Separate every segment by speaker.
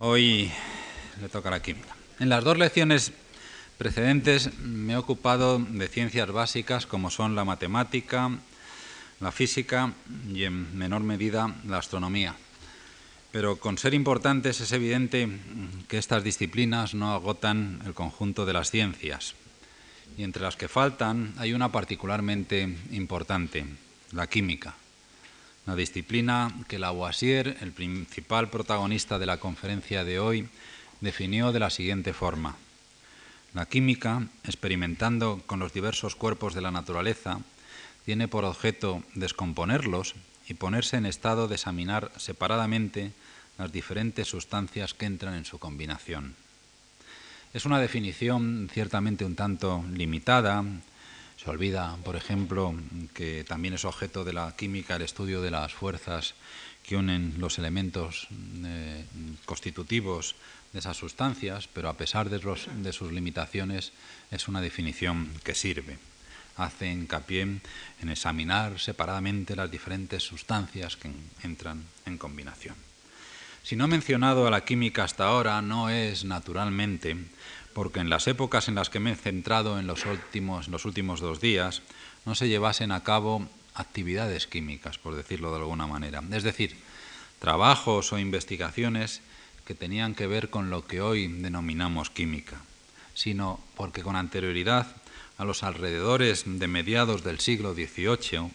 Speaker 1: Hoy le toca la química. En las dos lecciones precedentes me he ocupado de ciencias básicas como son la matemática, la física y en menor medida la astronomía. Pero con ser importantes es evidente que estas disciplinas no agotan el conjunto de las ciencias. Y entre las que faltan hay una particularmente importante, la química una disciplina que Lavoisier, el principal protagonista de la conferencia de hoy, definió de la siguiente forma. La química, experimentando con los diversos cuerpos de la naturaleza, tiene por objeto descomponerlos y ponerse en estado de examinar separadamente las diferentes sustancias que entran en su combinación. Es una definición ciertamente un tanto limitada, se olvida, por ejemplo, que también es objeto de la química el estudio de las fuerzas que unen los elementos eh, constitutivos de esas sustancias, pero a pesar de, de sus limitaciones es una definición que sirve. Hace hincapié en examinar separadamente las diferentes sustancias que entran en combinación. Si no he mencionado a la química hasta ahora, no es naturalmente porque en las épocas en las que me he centrado en los últimos, los últimos dos días no se llevasen a cabo actividades químicas, por decirlo de alguna manera. Es decir, trabajos o investigaciones que tenían que ver con lo que hoy denominamos química, sino porque con anterioridad a los alrededores de mediados del siglo XVIII,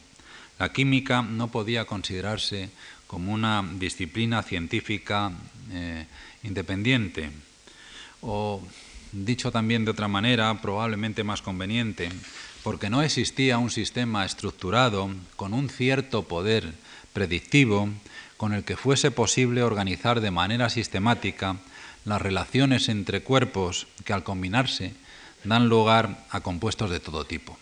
Speaker 1: la química no podía considerarse como una disciplina científica eh, independiente o dicho también de otra manera, probablemente más conveniente, porque no existía un sistema estructurado con un cierto poder predictivo con el que fuese posible organizar de manera sistemática las relaciones entre cuerpos que al combinarse dan lugar a compuestos de todo tipo.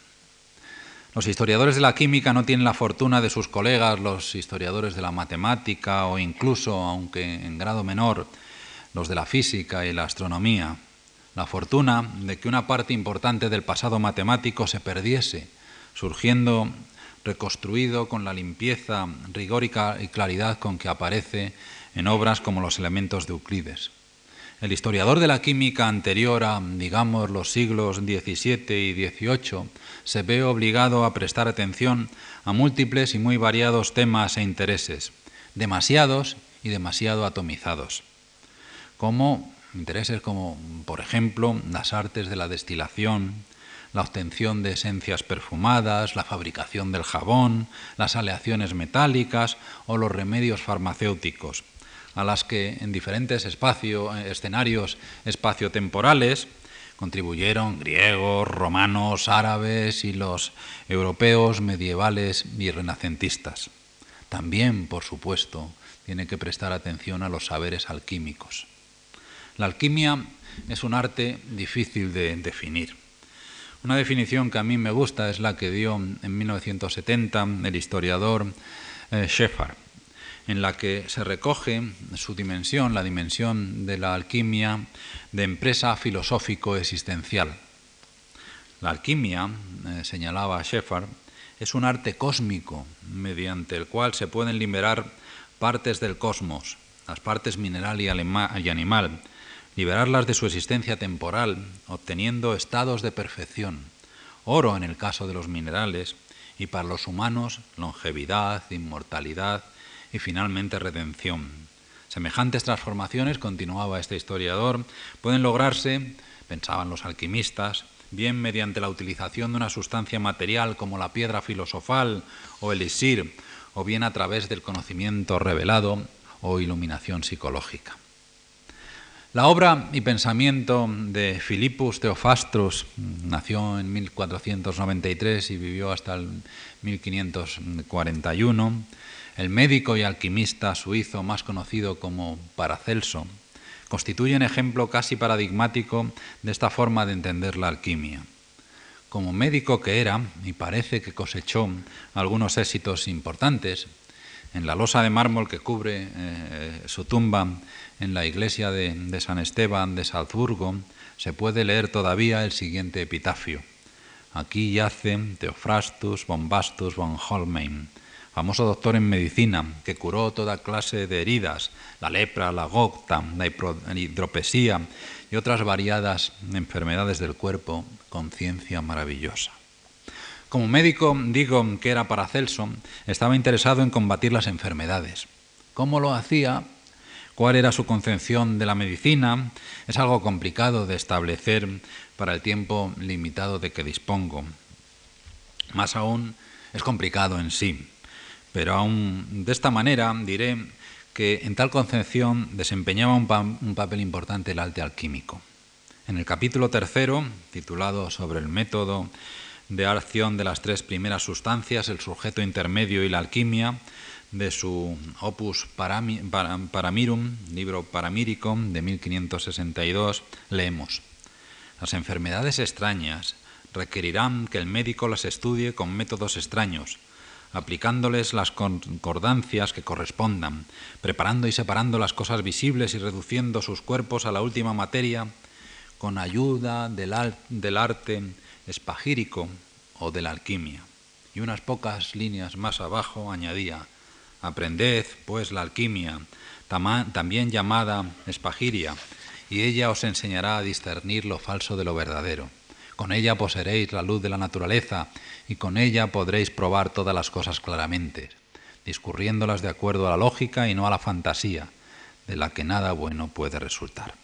Speaker 1: Los historiadores de la química no tienen la fortuna de sus colegas, los historiadores de la matemática o incluso, aunque en grado menor, los de la física y la astronomía la fortuna de que una parte importante del pasado matemático se perdiese, surgiendo reconstruido con la limpieza, rigor y claridad con que aparece en obras como los elementos de Euclides. El historiador de la química anterior a, digamos, los siglos XVII y XVIII se ve obligado a prestar atención a múltiples y muy variados temas e intereses, demasiados y demasiado atomizados, como intereses como, por ejemplo, las artes de la destilación, la obtención de esencias perfumadas, la fabricación del jabón, las aleaciones metálicas o los remedios farmacéuticos, a las que en diferentes escenarios espaciotemporales contribuyeron griegos, romanos, árabes y los europeos medievales y renacentistas. También, por supuesto, tiene que prestar atención a los saberes alquímicos. La alquimia es un arte difícil de definir. Una definición que a mí me gusta es la que dio en 1970 el historiador eh, en la que se recoge su dimensión, la dimensión de la alquimia de empresa filosófico-existencial. La alquimia, eh, señalaba Sheffard, es un arte cósmico mediante el cual se pueden liberar partes del cosmos, las partes mineral y animal, liberarlas de su existencia temporal, obteniendo estados de perfección, oro en el caso de los minerales, y para los humanos longevidad, inmortalidad y finalmente redención. Semejantes transformaciones, continuaba este historiador, pueden lograrse, pensaban los alquimistas, bien mediante la utilización de una sustancia material como la piedra filosofal o el elixir, o bien a través del conocimiento revelado o iluminación psicológica. La obra y pensamiento de Philippus Theophrastus nació en 1493 y vivió hasta el 1541. El médico y alquimista suizo más conocido como Paracelso constituye un ejemplo casi paradigmático de esta forma de entender la alquimia. Como médico que era, y parece que cosechó algunos éxitos importantes, en la losa de mármol que cubre eh, su tumba en la iglesia de, San Esteban de Salzburgo se puede leer todavía el siguiente epitafio. Aquí yace Theophrastus Bombastus von Holmein, famoso doctor en medicina que curó toda clase de heridas, la lepra, la gota, la hidropesía y otras variadas enfermedades del cuerpo con ciencia maravillosa. Como médico digo que era Paracelso, estaba interesado en combatir las enfermedades. ¿Cómo lo hacía? ¿Cuál era su concepción de la medicina? Es algo complicado de establecer para el tiempo limitado de que dispongo. Más aún, es complicado en sí. Pero aún de esta manera diré que en tal concepción desempeñaba un, papel importante el arte alquímico. En el capítulo tercero, titulado sobre el método de acción de las tres primeras sustancias, el sujeto intermedio y la alquimia, de su opus Paramirum, libro paramírico de 1562, leemos, Las enfermedades extrañas requerirán que el médico las estudie con métodos extraños, aplicándoles las concordancias que correspondan, preparando y separando las cosas visibles y reduciendo sus cuerpos a la última materia, con ayuda del, del arte espagírico o de la alquimia. Y unas pocas líneas más abajo añadía, aprended pues la alquimia, también llamada espagiria, y ella os enseñará a discernir lo falso de lo verdadero. Con ella poseeréis la luz de la naturaleza y con ella podréis probar todas las cosas claramente, discurriéndolas de acuerdo a la lógica y no a la fantasía, de la que nada bueno puede resultar.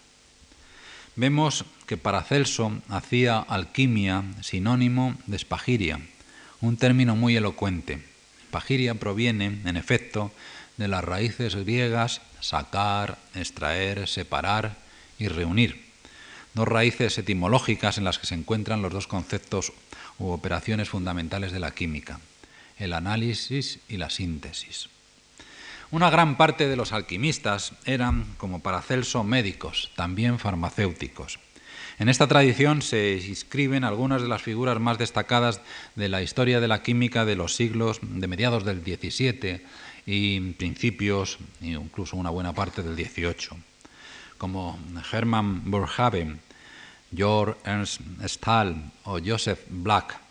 Speaker 1: Vemos que Paracelso hacía alquimia sinónimo de espagiria, un término muy elocuente. Espagiria proviene, en efecto, de las raíces griegas sacar, extraer, separar y reunir dos raíces etimológicas en las que se encuentran los dos conceptos u operaciones fundamentales de la química, el análisis y la síntesis. Una gran parte de los alquimistas eran, como Paracelso, médicos, también farmacéuticos. En esta tradición se inscriben algunas de las figuras más destacadas de la historia de la química de los siglos de mediados del XVII y principios, incluso una buena parte del XVIII, como Hermann Boerhaave, George Ernst Stahl o Joseph Black.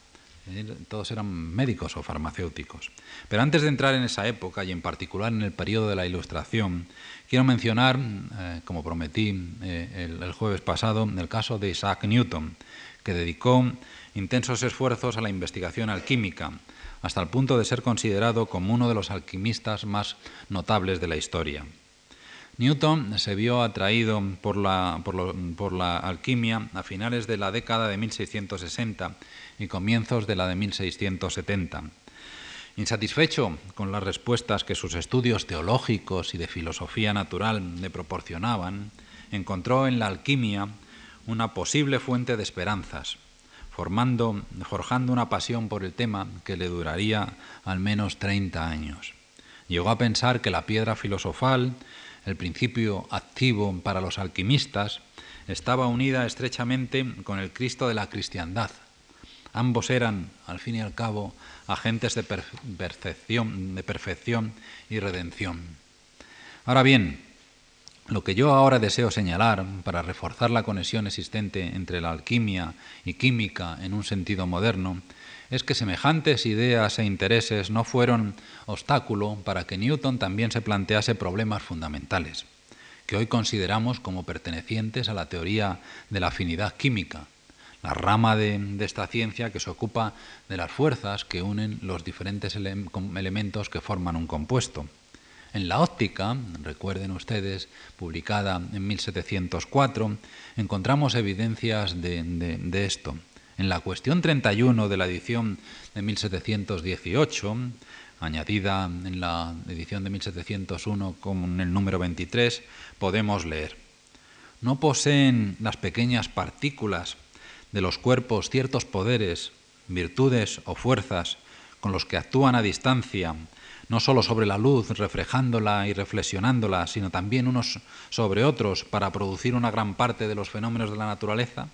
Speaker 1: Todos eran médicos o farmacéuticos. Pero antes de entrar en esa época y en particular en el periodo de la Ilustración, quiero mencionar, eh, como prometí eh, el, jueves pasado, el caso de Isaac Newton, que dedicó intensos esfuerzos a la investigación alquímica, hasta el punto de ser considerado como uno de los alquimistas más notables de la historia. Newton se vio atraído por la, alquimia a finales de la década de 1660 y comienzos de la de 1670. Insatisfecho con las respuestas que sus estudios teológicos y de filosofía natural le proporcionaban, encontró en la alquimia una posible fuente de esperanzas, forjando una pasión por el tema que le duraría al menos 30 años. Llegó a pensar que la piedra filosofal el principio activo para los alquimistas, estaba unida estrechamente con el Cristo de la cristiandad. Ambos eran, al fin y al cabo, agentes de, perfección, de perfección y redención. Ahora bien, lo que yo ahora deseo señalar para reforzar la conexión existente entre la alquimia y química en un sentido moderno es que semejantes ideas e intereses no fueron obstáculo para que Newton también se plantease problemas fundamentales, que hoy consideramos como pertenecientes a la teoría de la afinidad química, la rama de, esta ciencia que se ocupa de las fuerzas que unen los diferentes elementos que forman un compuesto. En la óptica, recuerden ustedes, publicada en 1704, encontramos evidencias de esto. En la cuestión 31 de la edición de 1718, añadida en la edición de 1701 con el número 23, podemos leer, no poseen las pequeñas partículas de los cuerpos ciertos poderes, virtudes o fuerzas con los que actúan a distancia, no sólo sobre la luz, reflejándola y reflexionándola, sino también unos sobre otros para producir una gran parte de los fenómenos de la naturaleza?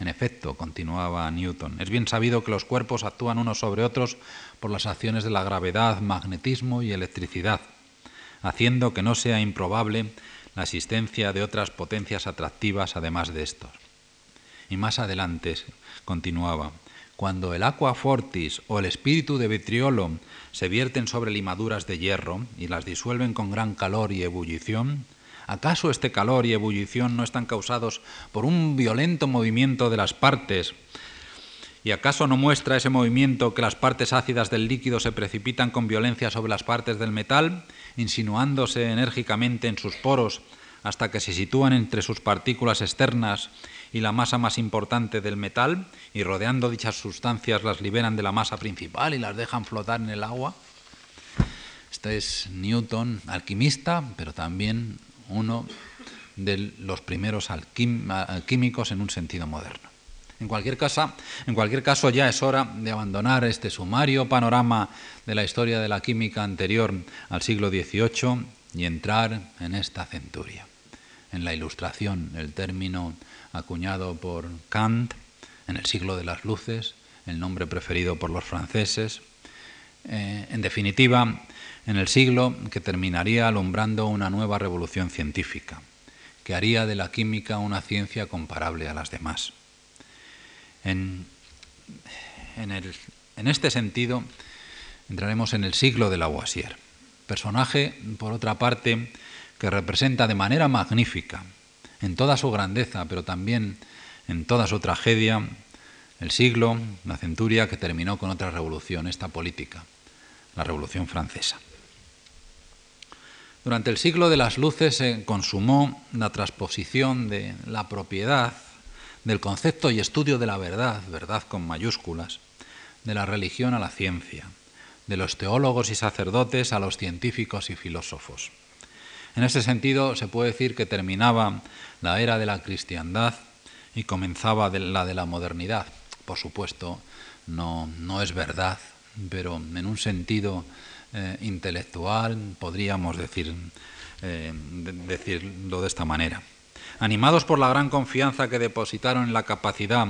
Speaker 1: En efecto, continuaba Newton, es bien sabido que los cuerpos actúan unos sobre otros por las acciones de la gravedad, magnetismo y electricidad, haciendo que no sea improbable la existencia de otras potencias atractivas además de estos. Y más adelante continuaba, cuando el aqua fortis o el espíritu de vitriolo se vierten sobre limaduras de hierro y las disuelven con gran calor y ebullición, ¿acaso este calor y ebullición no están causados por un violento movimiento de las partes? ¿Y acaso no muestra ese movimiento que las partes ácidas del líquido se precipitan con violencia sobre las partes del metal, insinuándose enérgicamente en sus poros hasta que se sitúan entre sus partículas externas y la masa más importante del metal y rodeando dichas sustancias las liberan de la masa principal y las dejan flotar en el agua. Este es Newton, alquimista, pero también uno de los primeros alquímicos en un sentido moderno. En cualquier, caso, en cualquier caso, ya es hora de abandonar este sumario panorama de la historia de la química anterior al siglo XVIII y entrar en esta centuria. En la Ilustración, el término acuñado por Kant en el siglo de las luces, el nombre preferido por los franceses. Eh, en definitiva, en el siglo que terminaría alumbrando una nueva revolución científica, que haría de la química una ciencia comparable a las demás. En, este sentido, entraremos en el siglo de Lavoisier, personaje, por otra parte, que representa de manera magnífica en toda su grandeza, pero también en toda su tragedia, el siglo, la centuria que terminó con otra revolución, esta política, la Revolución Francesa. Durante el siglo de las luces se consumó la transposición de la propiedad del concepto y estudio de la verdad, verdad con mayúsculas, de la religión a la ciencia, de los teólogos y sacerdotes a los científicos y filósofos. En ese sentido, se puede decir que terminaba la era de la cristiandad y comenzaba la de la modernidad. Por supuesto, no, no es verdad, pero en un sentido eh, intelectual podríamos decir, eh, decirlo de esta manera. Animados por la gran confianza que depositaron en la capacidad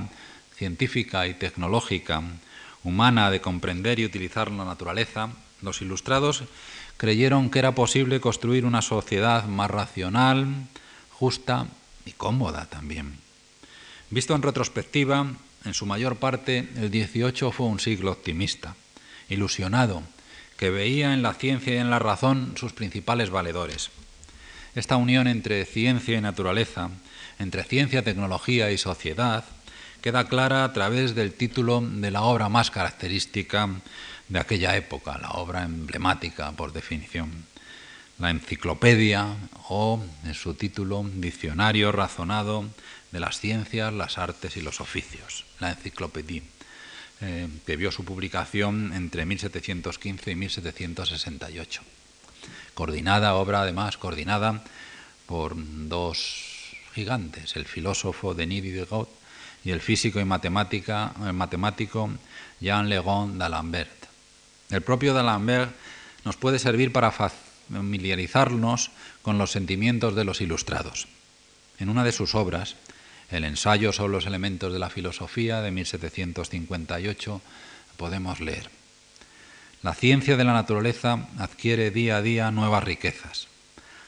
Speaker 1: científica y tecnológica humana de comprender y utilizar la naturaleza, los ilustrados creyeron que era posible construir una sociedad más racional, justa y cómoda también. Visto en retrospectiva, en su mayor parte el XVIII fue un siglo optimista, ilusionado, que veía en la ciencia y en la razón sus principales valedores. Esta unión entre ciencia y naturaleza, entre ciencia, tecnología y sociedad, queda clara a través del título de la obra más característica de aquella época, la obra emblemática por definición, la enciclopedia o, en su título, Diccionario razonado de las ciencias, las artes y los oficios, la enciclopedia, eh, que vio su publicación entre 1715 y 1768. Coordinada, obra además coordinada por dos gigantes, el filósofo Denis Diderot y el físico y matemático Jean Legon d'Alembert. El propio D'Alembert nos puede servir para familiarizarnos con los sentimientos de los ilustrados. En una de sus obras, El ensayo sobre los elementos de la filosofía de 1758, podemos leer, La ciencia de la naturaleza adquiere día a día nuevas riquezas.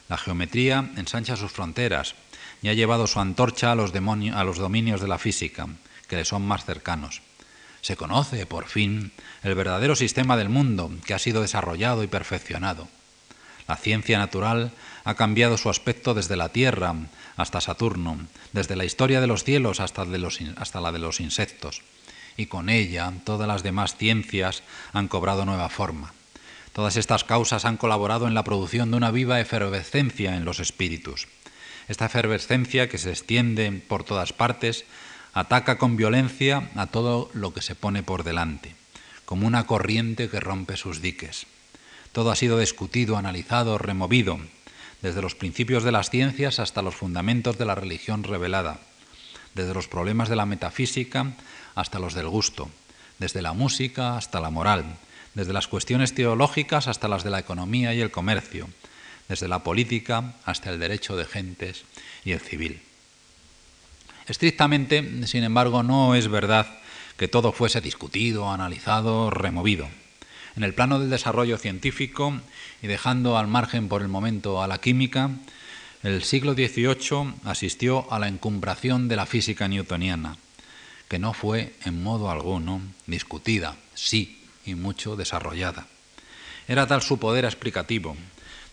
Speaker 1: La geometría ensancha sus fronteras y ha llevado su antorcha a los, a los dominios de la física, que le son más cercanos. Se conoce, por fin, el verdadero sistema del mundo que ha sido desarrollado y perfeccionado. La ciencia natural ha cambiado su aspecto desde la Tierra hasta Saturno, desde la historia de los cielos hasta, la de los insectos, y con ella todas las demás ciencias han cobrado nueva forma. Todas estas causas han colaborado en la producción de una viva efervescencia en los espíritus. Esta efervescencia que se extiende por todas partes ataca con violencia a todo lo que se pone por delante, como una corriente que rompe sus diques. Todo ha sido discutido, analizado, removido, desde los principios de las ciencias hasta los fundamentos de la religión revelada, desde los problemas de la metafísica hasta los del gusto, desde la música hasta la moral, desde las cuestiones teológicas hasta las de la economía y el comercio, desde la política hasta el derecho de gentes y el civil. Estrictamente, sin embargo, no es verdad que todo fuese discutido, analizado, removido. En el plano del desarrollo científico y dejando al margen por el momento a la química, el siglo XVIII asistió a la encumbración de la física newtoniana, que no fue en modo alguno discutida, sí, y mucho desarrollada. Era tal su poder explicativo,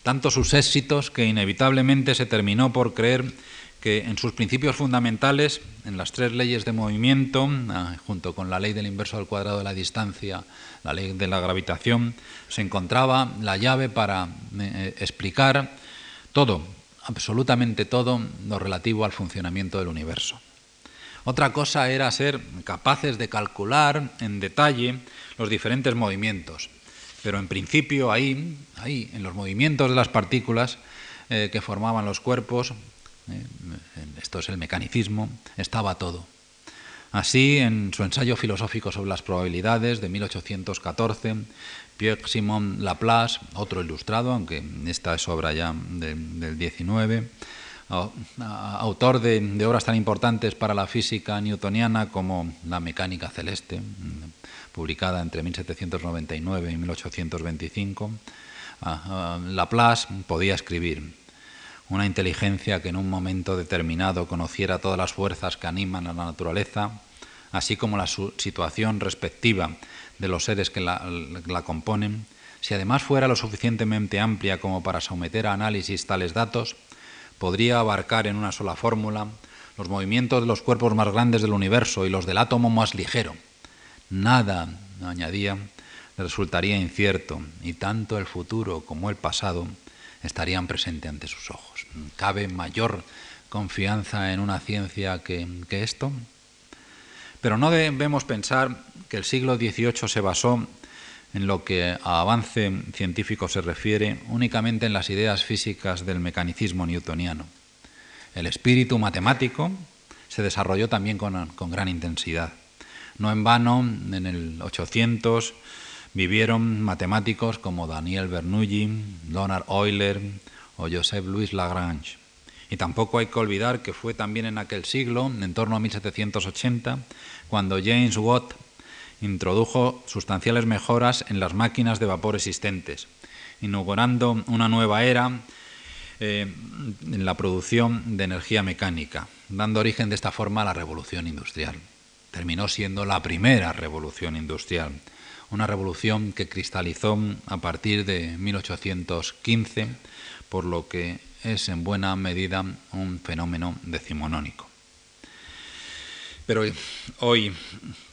Speaker 1: tanto sus éxitos que inevitablemente se terminó por creer que en sus principios fundamentales, en las tres leyes de movimiento, ah, junto con la ley del inverso al cuadrado de la distancia, la ley de la gravitación, se encontraba la llave para eh, explicar todo, absolutamente todo, lo relativo al funcionamiento del universo. Otra cosa era ser capaces de calcular en detalle los diferentes movimientos, pero en principio ahí, ahí en los movimientos de las partículas eh, que formaban los cuerpos, eh, esto es el mecanicismo, estaba todo. Así, en su ensayo filosófico sobre las probabilidades de 1814, Pierre-Simon Laplace, otro ilustrado, aunque esta es obra ya del 19, autor de, obras tan importantes para la física newtoniana como La mecánica celeste, publicada entre 1799 y 1825, Laplace podía escribir una inteligencia que en un momento determinado conociera todas las fuerzas que animan a la naturaleza, así como la situación respectiva de los seres que la, componen, si además fuera lo suficientemente amplia como para someter a análisis tales datos, podría abarcar en una sola fórmula los movimientos de los cuerpos más grandes del universo y los del átomo más ligero. Nada, añadía, resultaría incierto, y tanto el futuro como el pasado estarían presentes ante sus ojos. ¿Cabe mayor confianza en una ciencia que, esto? Pero no debemos pensar que el siglo XVIII se basó en lo que a avance científico se refiere únicamente en las ideas físicas del mecanicismo newtoniano. El espíritu matemático se desarrolló también con, con gran intensidad. No en vano, en el 800 vivieron matemáticos como Daniel Bernoulli, Leonard Euler o Joseph Louis Lagrange. Y tampoco hay que olvidar que fue también en aquel siglo, en torno a 1780, cuando James Watt introdujo sustanciales mejoras en las máquinas de vapor existentes, inaugurando una nueva era eh, en la producción de energía mecánica, dando origen de esta forma a la revolución industrial. Terminó siendo la primera revolución industrial, una revolución que cristalizó a partir de 1815, por lo que es en buena medida un fenómeno decimonónico. Pero hoy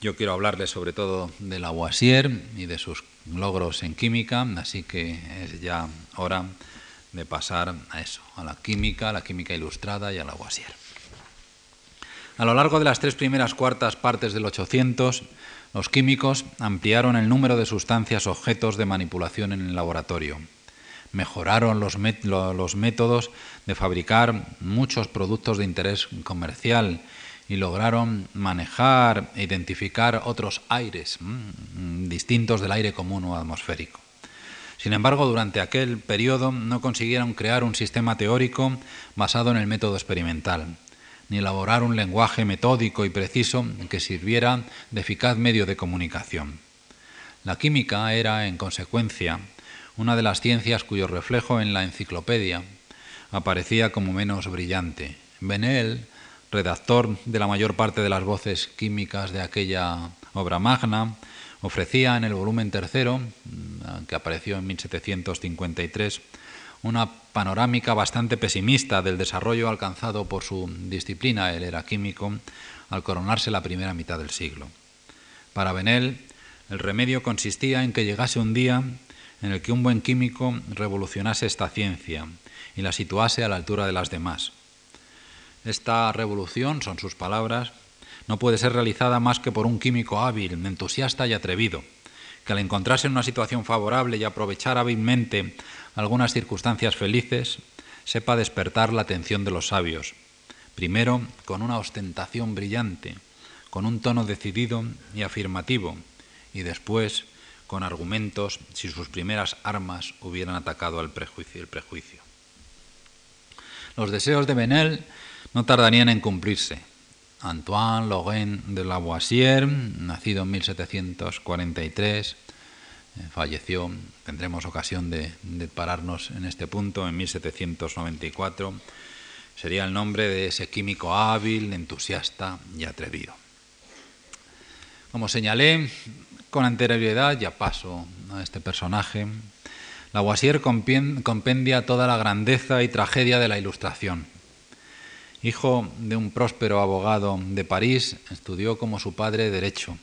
Speaker 1: yo quiero hablarles sobre todo de Lavoisier y de sus logros en química, así que es ya hora de pasar a eso, a la química, a la química ilustrada y a Lavoisier. A lo largo de las tres primeras cuartas partes del 800, los químicos ampliaron el número de sustancias objetos de manipulación en el laboratorio mejoraron los, métodos de fabricar muchos productos de interés comercial y lograron manejar e identificar otros aires mm, distintos del aire común o atmosférico. Sin embargo, durante aquel periodo no consiguieron crear un sistema teórico basado en el método experimental, ni elaborar un lenguaje metódico y preciso que sirviera de eficaz medio de comunicación. La química era, en consecuencia, una de las ciencias cuyo reflejo en la enciclopedia aparecía como menos brillante. Benel, redactor de la mayor parte de las voces químicas de aquella obra magna, ofrecía en el volumen tercero, mm, que apareció en 1753, una panorámica bastante pesimista del desarrollo alcanzado por su disciplina, él era químico, al coronarse la primera mitad del siglo. Para Benel, el remedio consistía en que llegase un día en el que un buen químico revolucionase esta ciencia y la situase a la altura de las demás. Esta revolución, son sus palabras, no puede ser realizada más que por un químico hábil, entusiasta y atrevido, que al encontrarse en una situación favorable y aprovechar hábilmente algunas circunstancias felices, sepa despertar la atención de los sabios, primero con una ostentación brillante, con un tono decidido y afirmativo, y después con argumentos si sus primeras armas hubieran atacado al prejuicio, el prejuicio. Los deseos de Benel no tardarían en cumplirse. Antoine Lorrain de Lavoisier, nacido en 1743, eh, falleció, tendremos ocasión de, de pararnos en este punto, en 1794, sería el nombre de ese químico hábil, entusiasta y atrevido. Como señalé con anterioridad, ya paso a este personaje, Lavoisier compendia toda la grandeza y tragedia de la Ilustración. Hijo de un próspero abogado de París, estudió como su padre Derecho,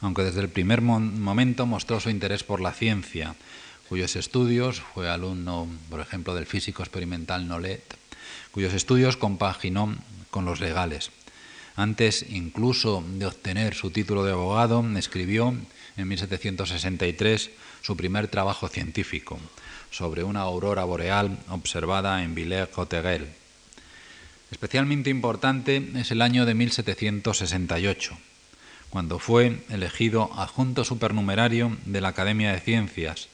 Speaker 1: aunque desde el primer momento mostró su interés por la ciencia, cuyos estudios fue alumno, por ejemplo, del físico experimental Nolet, cuyos estudios compaginó con los legales. Antes incluso de obtener su título de abogado, escribió en 1763 su primer trabajo científico sobre una aurora boreal observada en Villers-Cotterêts. Especialmente importante es el año de 1768, cuando fue elegido adjunto supernumerario de la Academia de Ciencias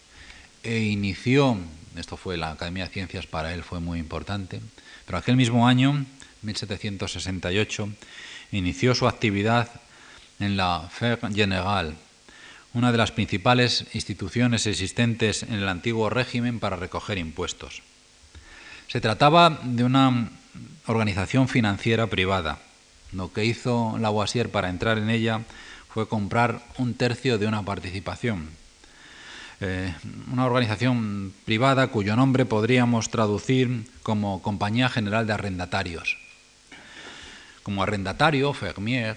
Speaker 1: e inició, esto fue la Academia de Ciencias para él fue muy importante, pero aquel mismo año, 1768, inició su actividad en la Faire Générale, una de las principales instituciones existentes en el antiguo régimen para recoger impuestos. Se trataba de una organización financiera privada. Lo que hizo Lavoisier para entrar en ella fue comprar un tercio de una participación. Eh, una organización privada cuyo nombre podríamos traducir como Compañía General de Arrendatarios. Como arrendatario, Fermier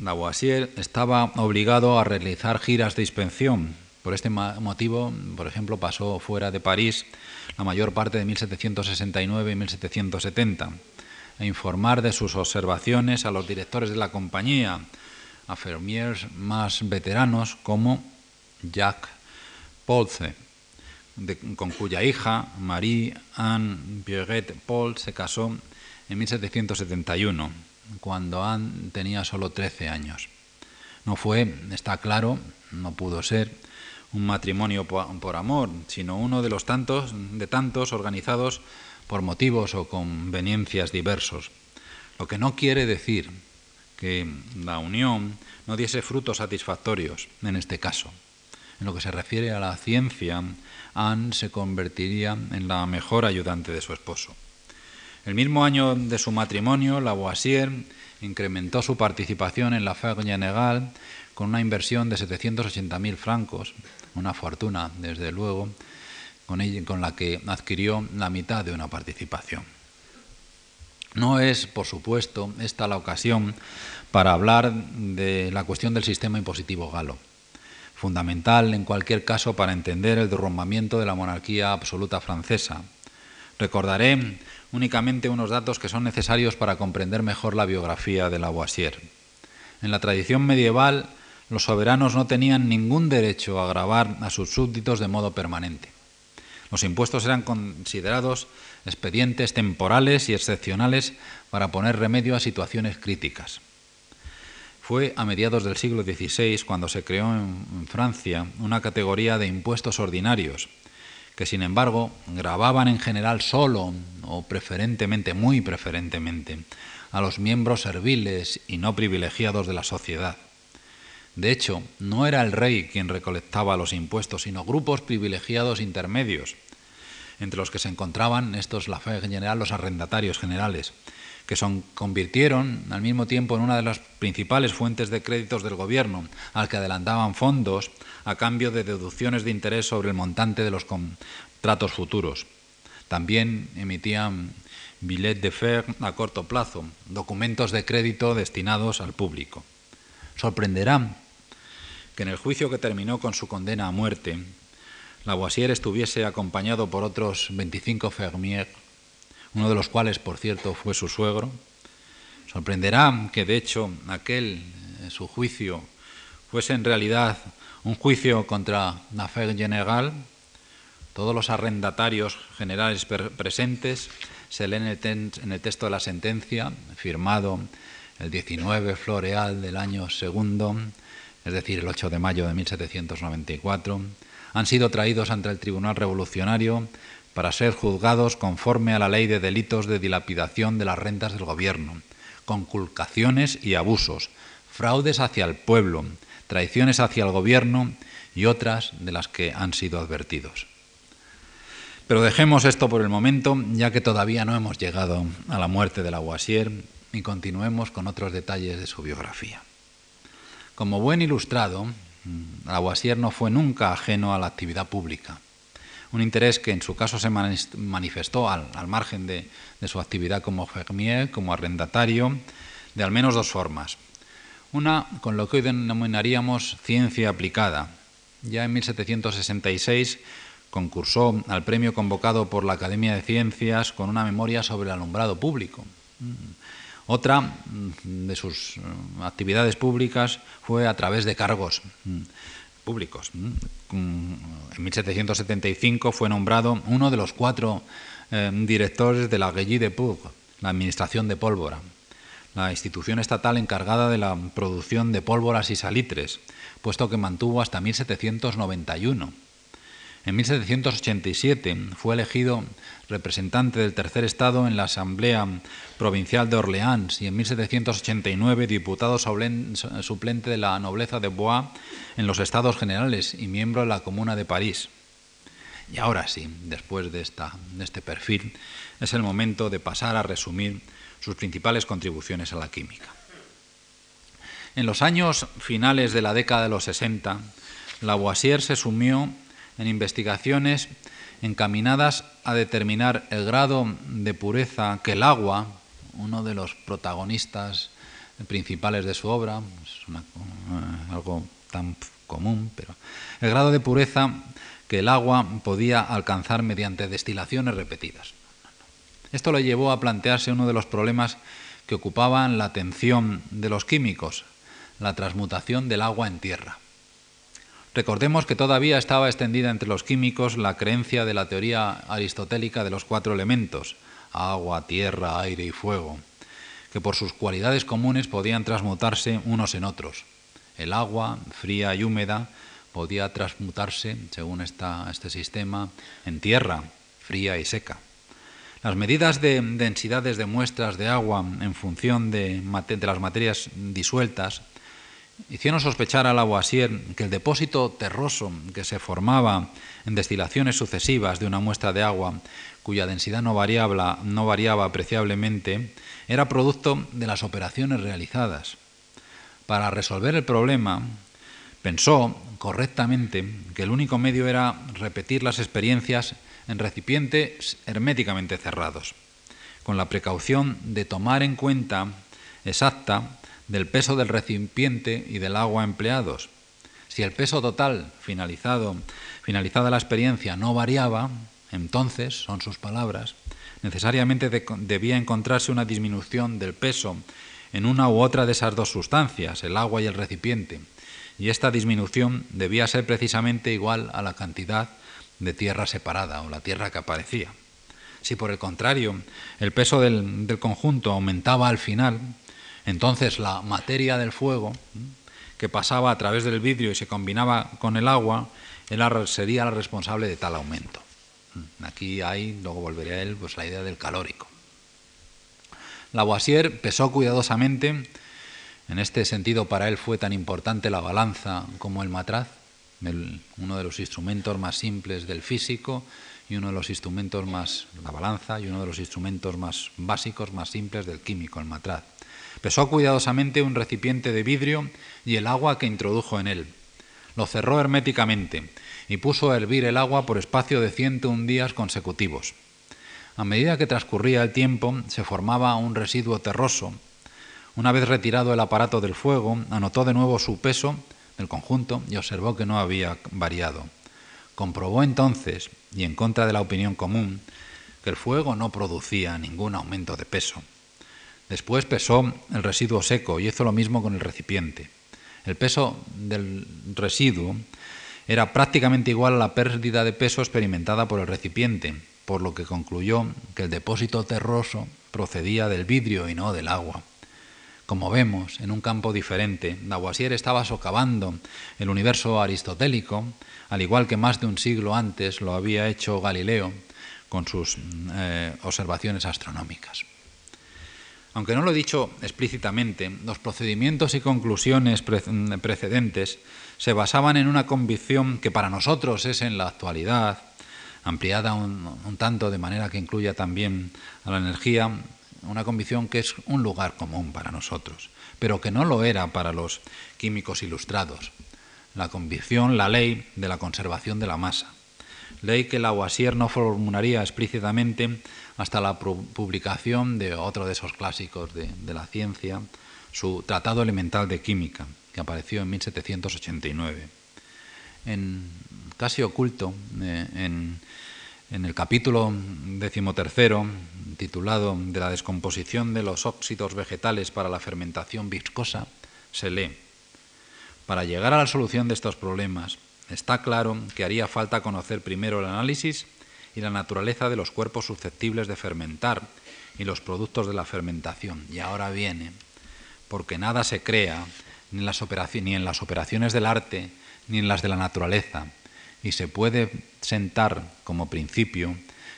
Speaker 1: Lavoisier estaba obligado a realizar giras de inspección. Por este motivo, por ejemplo, pasó fuera de París la mayor parte de 1769 y 1770, a informar de sus observaciones a los directores de la compañía, a fermiers más veteranos como Jacques Polce, con cuya hija Marie Anne Pierrette Paul se casó en 1771 cuando Anne tenía solo 13 años. No fue, está claro, no pudo ser un matrimonio por amor, sino uno de los tantos, de tantos organizados por motivos o conveniencias diversos. Lo que no quiere decir que la unión no diese frutos satisfactorios en este caso. En lo que se refiere a la ciencia, Anne se convertiría en la mejor ayudante de su esposo. El mismo año de su matrimonio, Lavoisier incrementó su participación en la Faire Générale con una inversión de 780.000 francos, una fortuna, desde luego, con, con la que adquirió la mitad de una participación. No es, por supuesto, esta la ocasión para hablar de la cuestión del sistema impositivo galo, fundamental en cualquier caso para entender el derrumbamiento de la monarquía absoluta francesa. Recordaré únicamente unos datos que son necesarios para comprender mejor la biografía de Lavoisier. En la tradición medieval, los soberanos no tenían ningún derecho a grabar a sus súbditos de modo permanente. Los impuestos eran considerados expedientes temporales y excepcionales para poner remedio a situaciones críticas. Fue a mediados del siglo XVI cuando se creó en Francia una categoría de impuestos ordinarios, que sin embargo grababan en general solo o preferentemente, muy preferentemente, a los miembros serviles y no privilegiados de la sociedad. De hecho, no era el rey quien recolectaba los impuestos, sino grupos privilegiados intermedios, entre los que se encontraban estos, la fe general, los arrendatarios generales, que son, convirtieron al mismo tiempo en una de las principales fuentes de créditos del gobierno, al que adelantaban fondos a cambio de deducciones de interés sobre el montante de los contratos futuros. También emitían billets de fer a corto plazo, documentos de crédito destinados al público. Sorprenderá que en el juicio que terminó con su condena a muerte, Lavoisier estuviese acompañado por otros 25 fermiers, uno de los cuales, por cierto, fue su suegro. Sorprenderá que, de hecho, aquel, eh, su juicio, fuese en realidad un juicio contra la fe general. Todos los arrendatarios generales presentes se leen en el texto de la sentencia, firmado el 19 floreal del año segundo, es decir, el 8 de mayo de 1794, han sido traídos ante el Tribunal Revolucionario para ser juzgados conforme a la ley de delitos de dilapidación de las rentas del gobierno, conculcaciones y abusos, fraudes hacia el pueblo, traiciones hacia el gobierno y otras de las que han sido advertidos. Pero dejemos esto por el momento, ya que todavía no hemos llegado a la muerte de Lavoisier y continuemos con otros detalles de su biografía. Como buen ilustrado, Lavoisier no fue nunca ajeno a la actividad pública, un interés que en su caso se manifestó al, margen de, su actividad como fermier, como arrendatario, de al menos dos formas. Una con lo que hoy denominaríamos ciencia aplicada. Ya en 1766 concursó al premio convocado por la Academia de Ciencias con una memoria sobre el alumbrado público. Otra mm, de sus mm, actividades públicas fue a través de cargos públicos. En 1775 fue nombrado uno de los cuatro eh, directores de la Guilly de Pour, la Administración de Pólvora, la institución estatal encargada de la producción de pólvoras y salitres, puesto que mantuvo hasta 1791 en 1787 fue elegido representante del tercer estado en la Asamblea Provincial de Orleans y en 1789 diputado suplente de la nobleza de Bois en los Estados Generales y miembro de la Comuna de París. Y ahora sí, después de, de este perfil, es el momento de pasar a resumir sus principales contribuciones a la química. En los años finales de la década de los 60, Lavoisier se sumió en investigaciones encaminadas a determinar el grado de pureza que el agua, uno de los protagonistas principales de su obra, es eh, algo tan común, pero el grado de pureza que el agua podía alcanzar mediante destilaciones repetidas. Esto le llevó a plantearse uno de los problemas que ocupaban la atención de los químicos, la transmutación del agua en tierra. Recordemos que todavía estaba extendida entre los químicos la creencia de la teoría aristotélica de los cuatro elementos, agua, tierra, aire y fuego, que por sus cualidades comunes podían transmutarse unos en otros. El agua, fría y húmeda, podía transmutarse, según este sistema, en tierra, fría y seca. Las medidas de densidades de muestras de agua en función de, las materias disueltas hicieron sospechar a Lavoisier que el depósito terroso que se formaba en destilaciones sucesivas de una muestra de agua, cuya densidad no, variaba, no variaba apreciablemente, era producto de las operaciones realizadas. Para resolver el problema, pensó correctamente que el único medio era repetir las experiencias en recipientes herméticamente cerrados, con la precaución de tomar en cuenta exacta del peso del recipiente y del agua empleados. Si el peso total finalizado, finalizada la experiencia no variaba, entonces, son sus palabras, necesariamente debía encontrarse una disminución del peso en una u otra de esas dos sustancias, el agua y el recipiente, y esta disminución debía ser precisamente igual a la cantidad de tierra separada o la tierra que aparecía. Si por el contrario el peso del, del conjunto aumentaba al final, entonces la materia del fuego, que pasaba a través del vidrio y se combinaba con el agua, sería la responsable de tal aumento. Aquí hay, luego volveré a él, pues la idea del calórico. Lavoisier pesó cuidadosamente, en este sentido para él fue tan importante la balanza como el matraz, uno de los instrumentos más simples del físico y uno de los instrumentos más, la balanza, y uno de los instrumentos más básicos, más simples del químico, el matraz. Pesó cuidadosamente un recipiente de vidrio y el agua que introdujo en él. Lo cerró herméticamente y puso a hervir el agua por espacio de 101 días consecutivos. A medida que transcurría el tiempo, se formaba un residuo terroso. Una vez retirado el aparato del fuego, anotó de nuevo su peso del conjunto y observó que no había variado. Comprobó entonces, y en contra de la opinión común, que el fuego no producía ningún aumento de peso. Después pesó el residuo seco y hizo lo mismo con el recipiente. El peso del residuo era prácticamente igual a la pérdida de peso experimentada por el recipiente, por lo que concluyó que el depósito terroso procedía del vidrio y no del agua. Como vemos, en un campo diferente, Lavoisier estaba socavando el universo aristotélico, al igual que más de un siglo antes lo había hecho Galileo con sus eh, observaciones astronómicas. Aunque no lo he dicho explícitamente, los procedimientos y conclusiones precedentes se basaban en una convicción que para nosotros es en la actualidad, ampliada un, tanto de manera que incluya también a la energía, una convicción que es un lugar común para nosotros, pero que no lo era para los químicos ilustrados. La convicción, la ley de la conservación de la masa. Ley que Lavoisier no formularía explícitamente hasta la publicación de otro de esos clásicos de, la ciencia, su Tratado Elemental de Química, que apareció en 1789. En, casi oculto, eh, en, en, el capítulo decimotercero, titulado De la descomposición de los óxidos vegetales para la fermentación viscosa, se lee, para llegar a la solución de estos problemas, está claro que haría falta conocer primero el análisis y la naturaleza de los cuerpos susceptibles de fermentar y los productos de la fermentación. Y ahora viene, porque nada se crea ni en las, ni en las operaciones del arte ni en las de la naturaleza, y se puede sentar como principio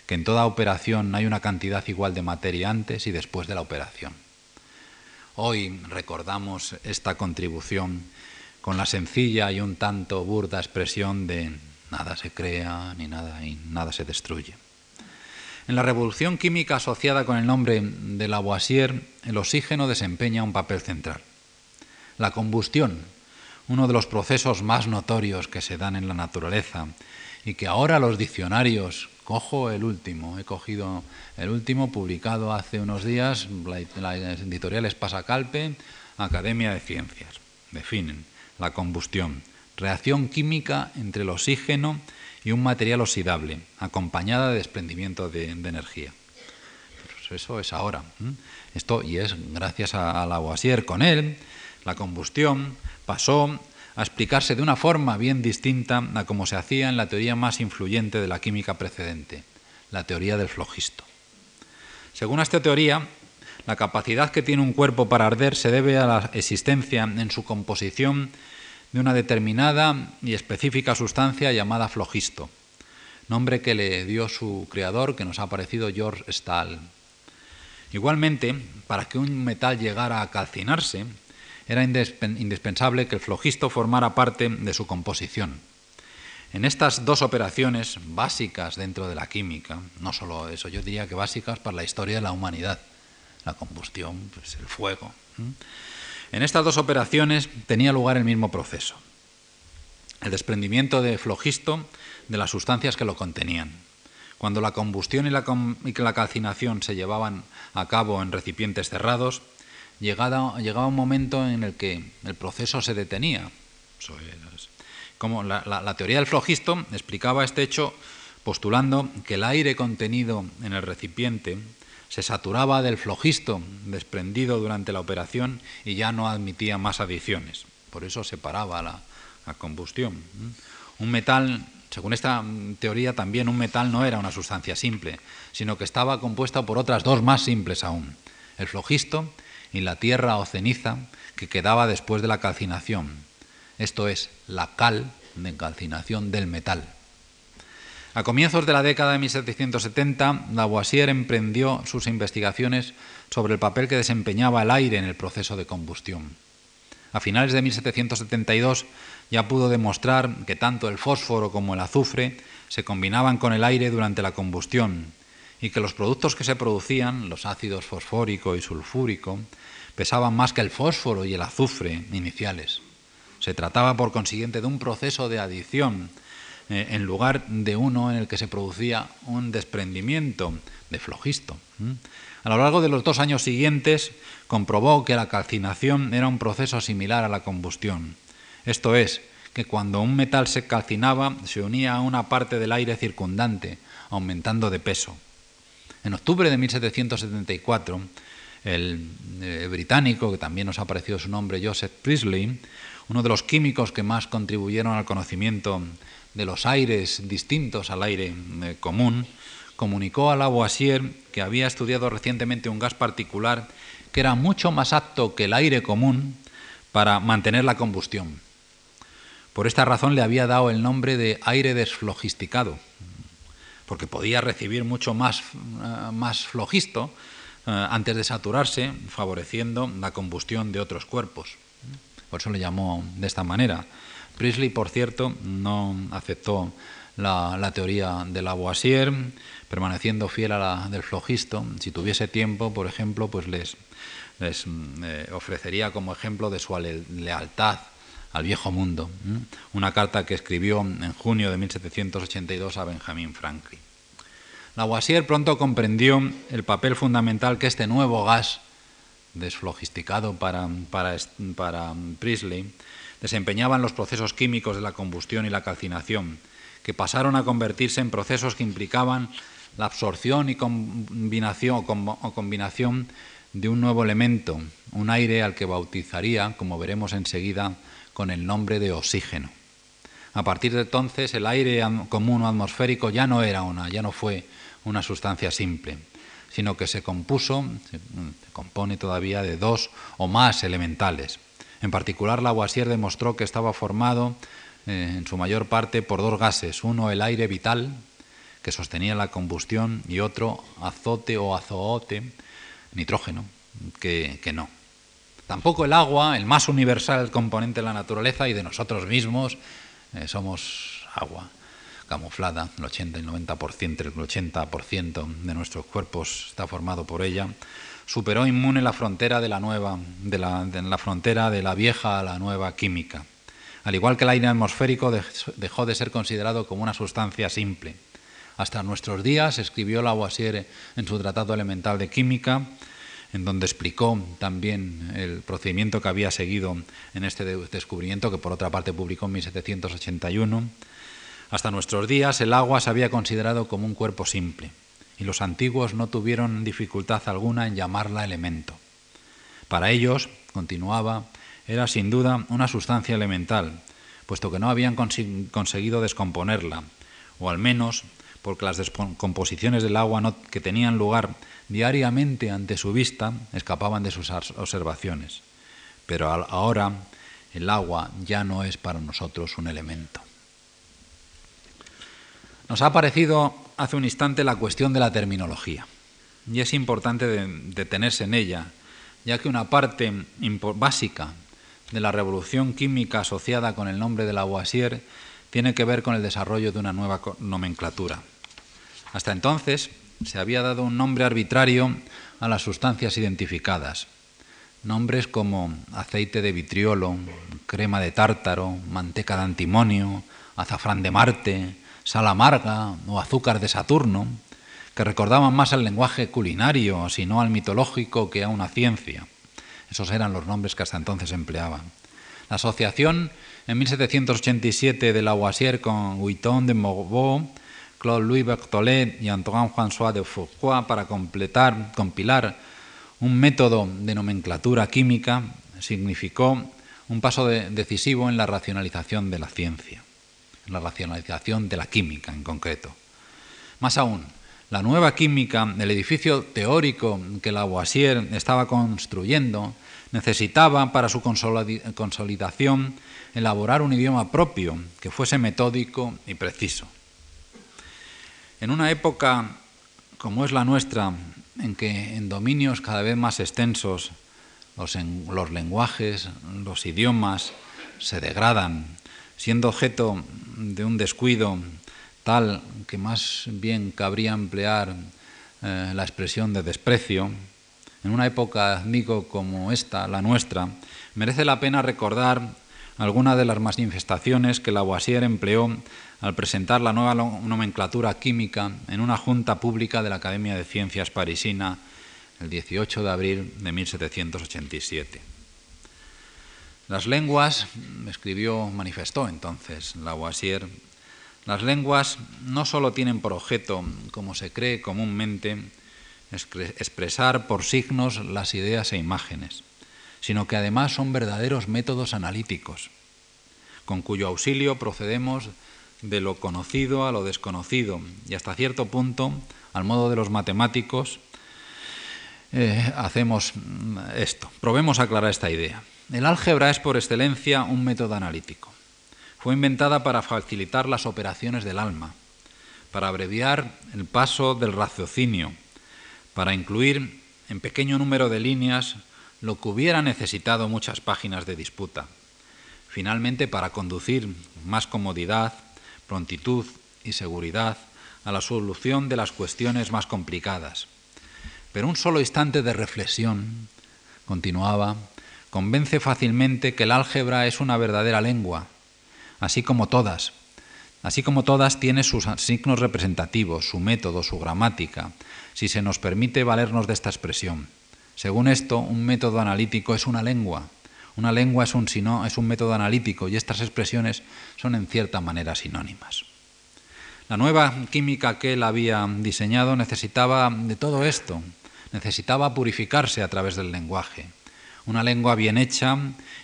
Speaker 1: que en toda operación hay una cantidad igual de materia antes y después de la operación. Hoy recordamos esta contribución con la sencilla y un tanto burda expresión de nada se crea ni nada y nada se destruye. En la revolución química asociada con el nombre de Lavoisier, el oxígeno desempeña un papel central. La combustión, uno de los procesos más notorios que se dan en la naturaleza y que ahora los diccionarios, cojo el último, he cogido el último publicado hace unos días, la, editorial es Pasacalpe, Academia de Ciencias, definen la combustión reacción química entre el oxígeno y un material oxidable, acompañada de desprendimiento de, energía. Pues eso es ahora. Esto, y es gracias a, a Lavoisier, con él, la combustión pasó a explicarse de una forma bien distinta a como se hacía en la teoría más influyente de la química precedente, la teoría del flogisto. Según esta teoría, la capacidad que tiene un cuerpo para arder se debe a la existencia en su composición de una determinada y específica sustancia llamada flogisto, nombre que le dio su creador, que nos ha parecido George Stahl. Igualmente, para que un metal llegara a calcinarse, era indispensable que el flogisto formara parte de su composición. En estas dos operaciones básicas dentro de la química, no solo eso, yo diría que básicas para la historia de la humanidad, la combustión, pues el fuego. En estas dos operaciones tenía lugar el mismo proceso, el desprendimiento de flogisto de las sustancias que lo contenían. Cuando la combustión y la, calcinación se llevaban a cabo en recipientes cerrados, llegaba, un momento en el que el proceso se detenía. Como la teoría del flogisto explicaba este hecho postulando que el aire contenido en el recipiente se saturaba del flogisto desprendido durante la operación y ya no admitía más adiciones. Por eso se paraba la, combustión. Un metal, según esta teoría, también un metal no era una sustancia simple, sino que estaba compuesta por otras dos más simples aún, el flogisto y la tierra o ceniza que quedaba después de la calcinación, esto es, la cal de calcinación del metal. A comienzos de la década de 1770, Lavoisier emprendió sus investigaciones sobre el papel que desempeñaba el aire en el proceso de combustión. A finales de 1772 ya pudo demostrar que tanto el fósforo como el azufre se combinaban con el aire durante la combustión y que los productos que se producían, los ácidos fosfórico y sulfúrico, pesaban más que el fósforo y el azufre iniciales. Se trataba, por consiguiente, de un proceso de adición eh, en lugar de uno en el que se producía un desprendimiento de flogisto. A lo largo de los dos años siguientes comprobó que la calcinación era un proceso similar a la combustión. Esto es, que cuando un metal se calcinaba se unía a una parte del aire circundante, aumentando de peso. En octubre de 1774, el eh, británico, que también nos ha aparecido su nombre, Joseph Priestley, uno de los químicos que más contribuyeron al conocimiento de los aires distintos al aire eh, común, comunicó a Lavoisier que había estudiado recientemente un gas particular que era mucho más apto que el aire común para mantener la combustión. Por esta razón le había dado el nombre de aire desflogisticado, porque podía recibir mucho más, eh, más flogisto eh, antes de saturarse, favoreciendo la combustión de otros cuerpos. Por eso le llamó de esta manera. Priestley, por cierto, no aceptó la, teoría de Lavoisier, permaneciendo fiel a la del flogisto. Si tuviese tiempo, por ejemplo, pues les, les mm, eh, ofrecería como ejemplo de su lealtad al viejo mundo, una carta que escribió en junio de 1782 a Benjamin Franklin. Lavoisier pronto comprendió el papel fundamental que este nuevo gas, desflogisticado para, para, para Priestley, desempeñaba en los procesos químicos de la combustión y la calcinación, que pasaron a convertirse en procesos que implicaban la absorción y combinación, o combinación de un nuevo elemento, un aire al que bautizaría, como veremos enseguida, con el nombre de oxígeno. A partir de entonces, el aire común o atmosférico ya no era una, ya no fue una sustancia simple, sino que se compuso, se, compone todavía de dos o más elementales. En particular, Lavoisier demostró que estaba formado eh, en su mayor parte por dos gases, uno el aire vital, que sostenía la combustión, y otro azote o azoote, nitrógeno, que no. Tampoco el agua, el más universal componente de la naturaleza y de nosotros mismos, eh, somos agua camuflada, el 80 y el 90%, el 80% de nuestros cuerpos está formado por ella, superó inmune la frontera de la nueva, de la, frontera de la vieja a la nueva química. Al igual que el aire atmosférico dejó de ser considerado como una sustancia simple. Hasta nuestros días, escribió Lavoisier en su Tratado Elemental de Química, en donde explicó también el procedimiento que había seguido en este descubrimiento, que por otra parte publicó en 1781. Hasta nuestros días el agua se había considerado como un cuerpo simple, y los antiguos no tuvieron dificultad alguna en llamarla elemento. Para ellos, continuaba, era sin duda una sustancia elemental, puesto que no habían conseguido descomponerla, o al menos porque las descomposiciones del agua que tenían lugar diariamente ante su vista escapaban de sus observaciones. Pero ahora el agua ya no es para nosotros un elemento. Nos ha aparecido hace un instante la cuestión de la terminología y es importante detenerse en ella, ya que una parte básica de la revolución química asociada con el nombre de Lavoisier tiene que ver con el desarrollo de una nueva nomenclatura. Hasta entonces, se había dado un nombre arbitrario a las sustancias identificadas. Nombres como aceite de vitriolo, crema de tártaro, manteca de antimonio, azafrán de Marte, sal amarga o azúcar de Saturno, que recordaban más al lenguaje culinario, sino al mitológico que a una ciencia. Esos eran los nombres que hasta entonces empleaban. La asociación en 1787 de Lavoisier con Huiton de Morveau Claude-Louis Berthollet y Antoine-François de Fourcroy para completar, compilar un método de nomenclatura química significó un paso decisivo en la racionalización de la ciencia, en la racionalización de la química en concreto. Más aún, la nueva química, el edificio teórico que Lavoisier estaba construyendo, necesitaba para su consolidación elaborar un idioma propio que fuese metódico y preciso. En una época como es la nuestra, en que en dominios cada vez más extensos los, lenguajes, los idiomas se degradan, siendo objeto de un descuido tal que más bien cabría emplear eh, la expresión de desprecio, en una época, digo, como esta, la nuestra, merece la pena recordar algunas de las manifestaciones que Lavoisier empleó al presentar la nueva nomenclatura química en una junta pública de la Academia de Ciencias parisina el 18 de abril de 1787. Las lenguas, escribió, manifestó entonces Lavoisier, las lenguas no solo tienen por objeto, como se cree comúnmente, expresar por signos las ideas e imágenes, sino que además son verdaderos métodos analíticos, con cuyo auxilio procedemos de lo conocido a lo desconocido y hasta cierto punto, al modo de los matemáticos, eh, hacemos mm, esto. Probemos aclarar esta idea. El álgebra es por excelencia un método analítico. Fue inventada para facilitar las operaciones del alma, para abreviar el paso del raciocinio, para incluir en pequeño número de líneas lo que hubiera necesitado muchas páginas de disputa. Finalmente, para conducir más comodidad prontitud y seguridad a la solución de las cuestiones más complicadas. Pero un solo instante de reflexión, continuaba, convence fácilmente que el álgebra es una verdadera lengua, así como todas. Así como todas tiene sus signos representativos, su método, su gramática, si se nos permite valernos de esta expresión. Según esto, un método analítico es una lengua. Una lengua es un, es un método analítico y estas expresiones son en cierta manera sinónimas. La nueva química que él había diseñado necesitaba de todo esto, necesitaba purificarse a través del lenguaje. Una lengua bien hecha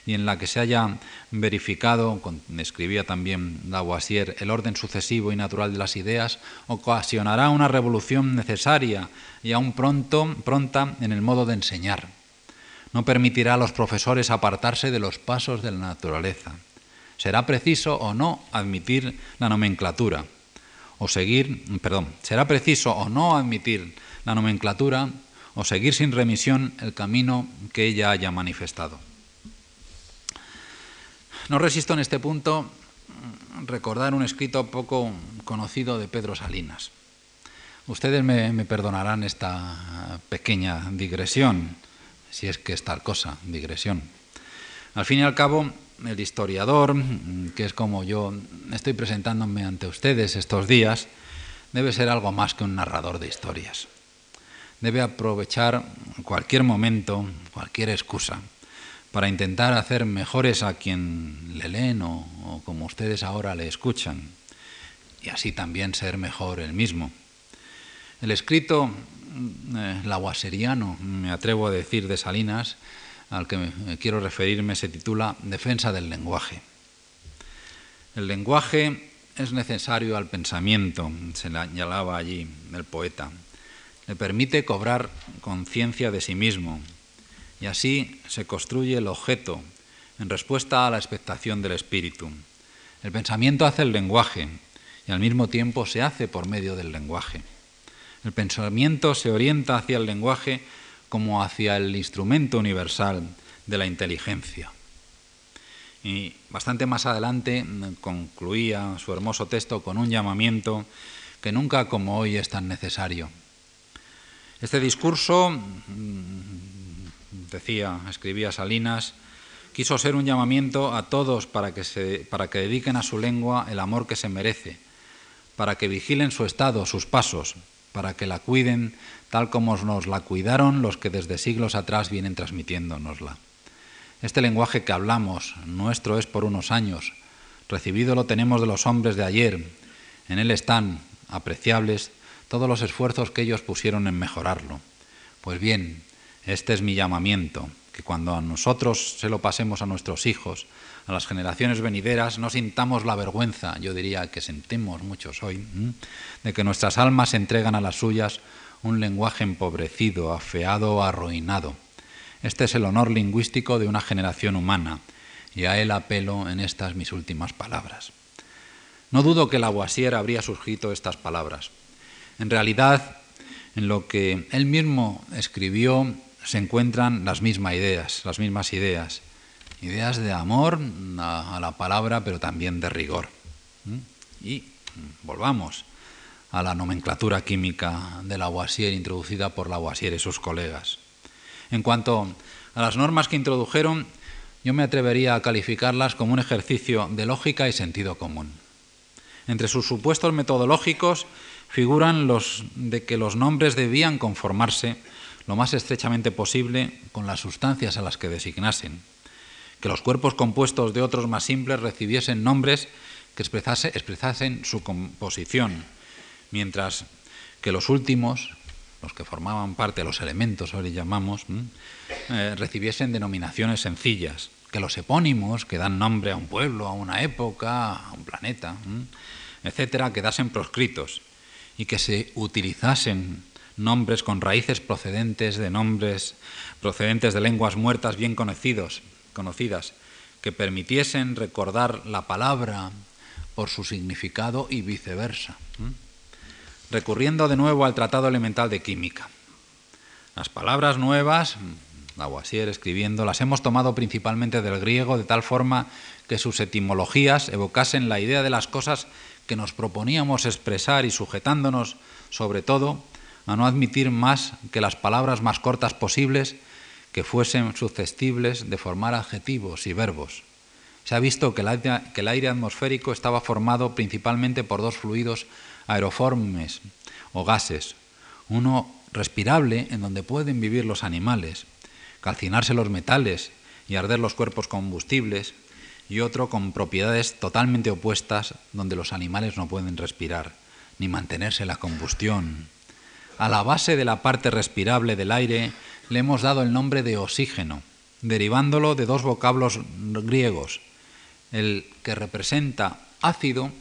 Speaker 1: y en la que se haya verificado, escribía también Lavoisier, el orden sucesivo y natural de las ideas, ocasionará una revolución necesaria y aún pronto, pronta en el modo de enseñar. No permitirá a los profesores apartarse de los pasos de la naturaleza. Será preciso o no admitir la nomenclatura, o seguir, perdón, será preciso o no admitir la nomenclatura o seguir sin remisión el camino que ella haya manifestado. No resisto en este punto recordar un escrito poco conocido de Pedro Salinas. Ustedes me, perdonarán esta pequeña digresión, si es que es tal cosa, digresión. Al fin y al cabo, el historiador, que es como yo estoy presentándome ante ustedes estos días, debe ser algo más que un narrador de historias. Debe aprovechar cualquier momento, cualquier excusa, para intentar hacer mejores a quien le leen o, como ustedes ahora le escuchan, y así también ser mejor él mismo. El escrito eh, lawaseriano, me atrevo a decir, de Salinas, al que quiero referirme, se titula Defensa del lenguaje. El lenguaje es necesario al pensamiento, se señalaba allí el poeta. Le permite cobrar conciencia de sí mismo, y así se construye el objeto en respuesta a la expectación del espíritu. El pensamiento hace el lenguaje y al mismo tiempo se hace por medio del lenguaje. El pensamiento se orienta hacia el lenguaje como hacia el instrumento universal de la inteligencia. Y bastante más adelante concluía su hermoso texto con un llamamiento que nunca como hoy es tan necesario. Este discurso decía, escribía Salinas, quiso ser un llamamiento a todos para que, para que dediquen a su lengua el amor que se merece, para que vigilen su estado, sus pasos, para que la cuiden tal como nos la cuidaron los que desde siglos atrás vienen transmitiéndonosla. Este lenguaje que hablamos, nuestro es por unos años, recibido lo tenemos de los hombres de ayer, en él están, apreciables, todos los esfuerzos que ellos pusieron en mejorarlo. Pues bien, este es mi llamamiento, que cuando a nosotros se lo pasemos a nuestros hijos, a las generaciones venideras, no sintamos la vergüenza, yo diría que sentimos muchos hoy, de que nuestras almas entregan a las suyas un lenguaje empobrecido, afeado, arruinado. Este es el honor lingüístico de una generación humana, y a él apelo en estas mis últimas palabras. No dudo que Lavoisier habría surgido estas palabras. En realidad, en lo que él mismo escribió se encuentran las mismas ideas, las mismas ideas. Ideas de amor a, la palabra, pero también de rigor. Y volvamos a la nomenclatura química de Lavoisier, introducida por Lavoisier y sus colegas. En cuanto a las normas que introdujeron, yo me atrevería a calificarlas como un ejercicio de lógica y sentido común. Entre sus supuestos metodológicos figuran los de que los nombres debían conformarse lo más estrechamente posible con las sustancias a las que designasen, que los cuerpos compuestos de otros más simples recibiesen nombres que expresasen su composición, mientras que los últimos, los que formaban parte de los elementos, hoy llamamos, eh, recibiesen denominaciones sencillas, que los epónimos que dan nombre a un pueblo, a una época, a un planeta, etcétera, quedasen proscritos y que se utilizasen nombres con raíces procedentes de nombres procedentes de lenguas muertas bien conocidos, conocidas, que permitiesen recordar la palabra por su significado y viceversa. Recurriendo de nuevo al Tratado Elemental de Química. Las palabras nuevas, Lavoisier escribiendo, las hemos tomado principalmente del griego de tal forma que sus etimologías evocasen la idea de las cosas que nos proponíamos expresar y sujetándonos, sobre todo, a no admitir más que las palabras más cortas posibles que fuesen susceptibles de formar adjetivos y verbos. Se ha visto que el aire atmosférico estaba formado principalmente por dos fluidos aeroformes o gases, uno respirable en donde pueden vivir los animales, calcinarse los metales y arder los cuerpos combustibles, y otro con propiedades totalmente opuestas donde los animales no pueden respirar ni mantenerse la combustión. A la base de la parte respirable del aire le hemos dado el nombre de oxígeno, derivándolo de dos vocablos griegos, el que representa ácido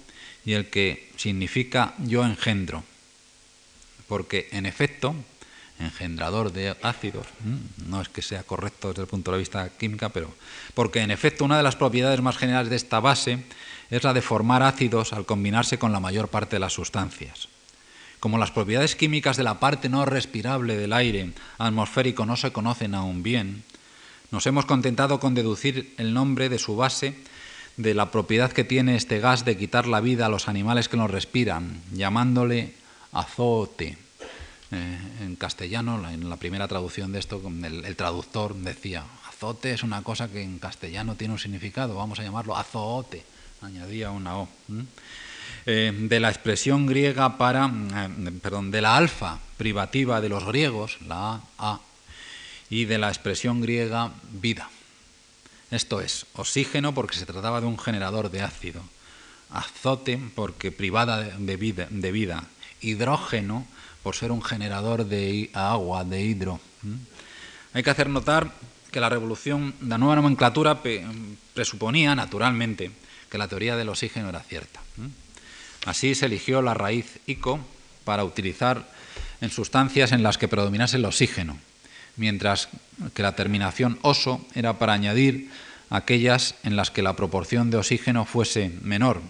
Speaker 1: y el que significa yo engendro. Porque en efecto, engendrador de ácidos, no es que sea correcto desde el punto de vista química, pero porque en efecto una de las propiedades más generales de esta base es la de formar ácidos al combinarse con la mayor parte de las sustancias. Como las propiedades químicas de la parte no respirable del aire atmosférico no se conocen aún bien, nos hemos contentado con deducir el nombre de su base de la propiedad que tiene este gas de quitar la vida a los animales que lo respiran, llamándole azote. Eh, en castellano, en la primera traducción de esto, el, traductor decía, azote es una cosa que en castellano tiene un significado, vamos a llamarlo azote, añadía una O. Eh, de la expresión griega para, eh, perdón, de la alfa privativa de los griegos, la A, y de la expresión griega vida. Esto es, oxígeno porque se trataba de un generador de ácido, azote porque privada de vida, de vida hidrógeno por ser un generador de agua, de hidro. Hay que hacer notar que la revolución, la nueva nomenclatura presuponía, naturalmente, que la teoría del oxígeno era cierta. Así se eligió la raíz ico para utilizar en sustancias en las que predominase el oxígeno, mientras que la terminación oso era para añadir aquellas en las que la proporción de oxígeno fuese menor.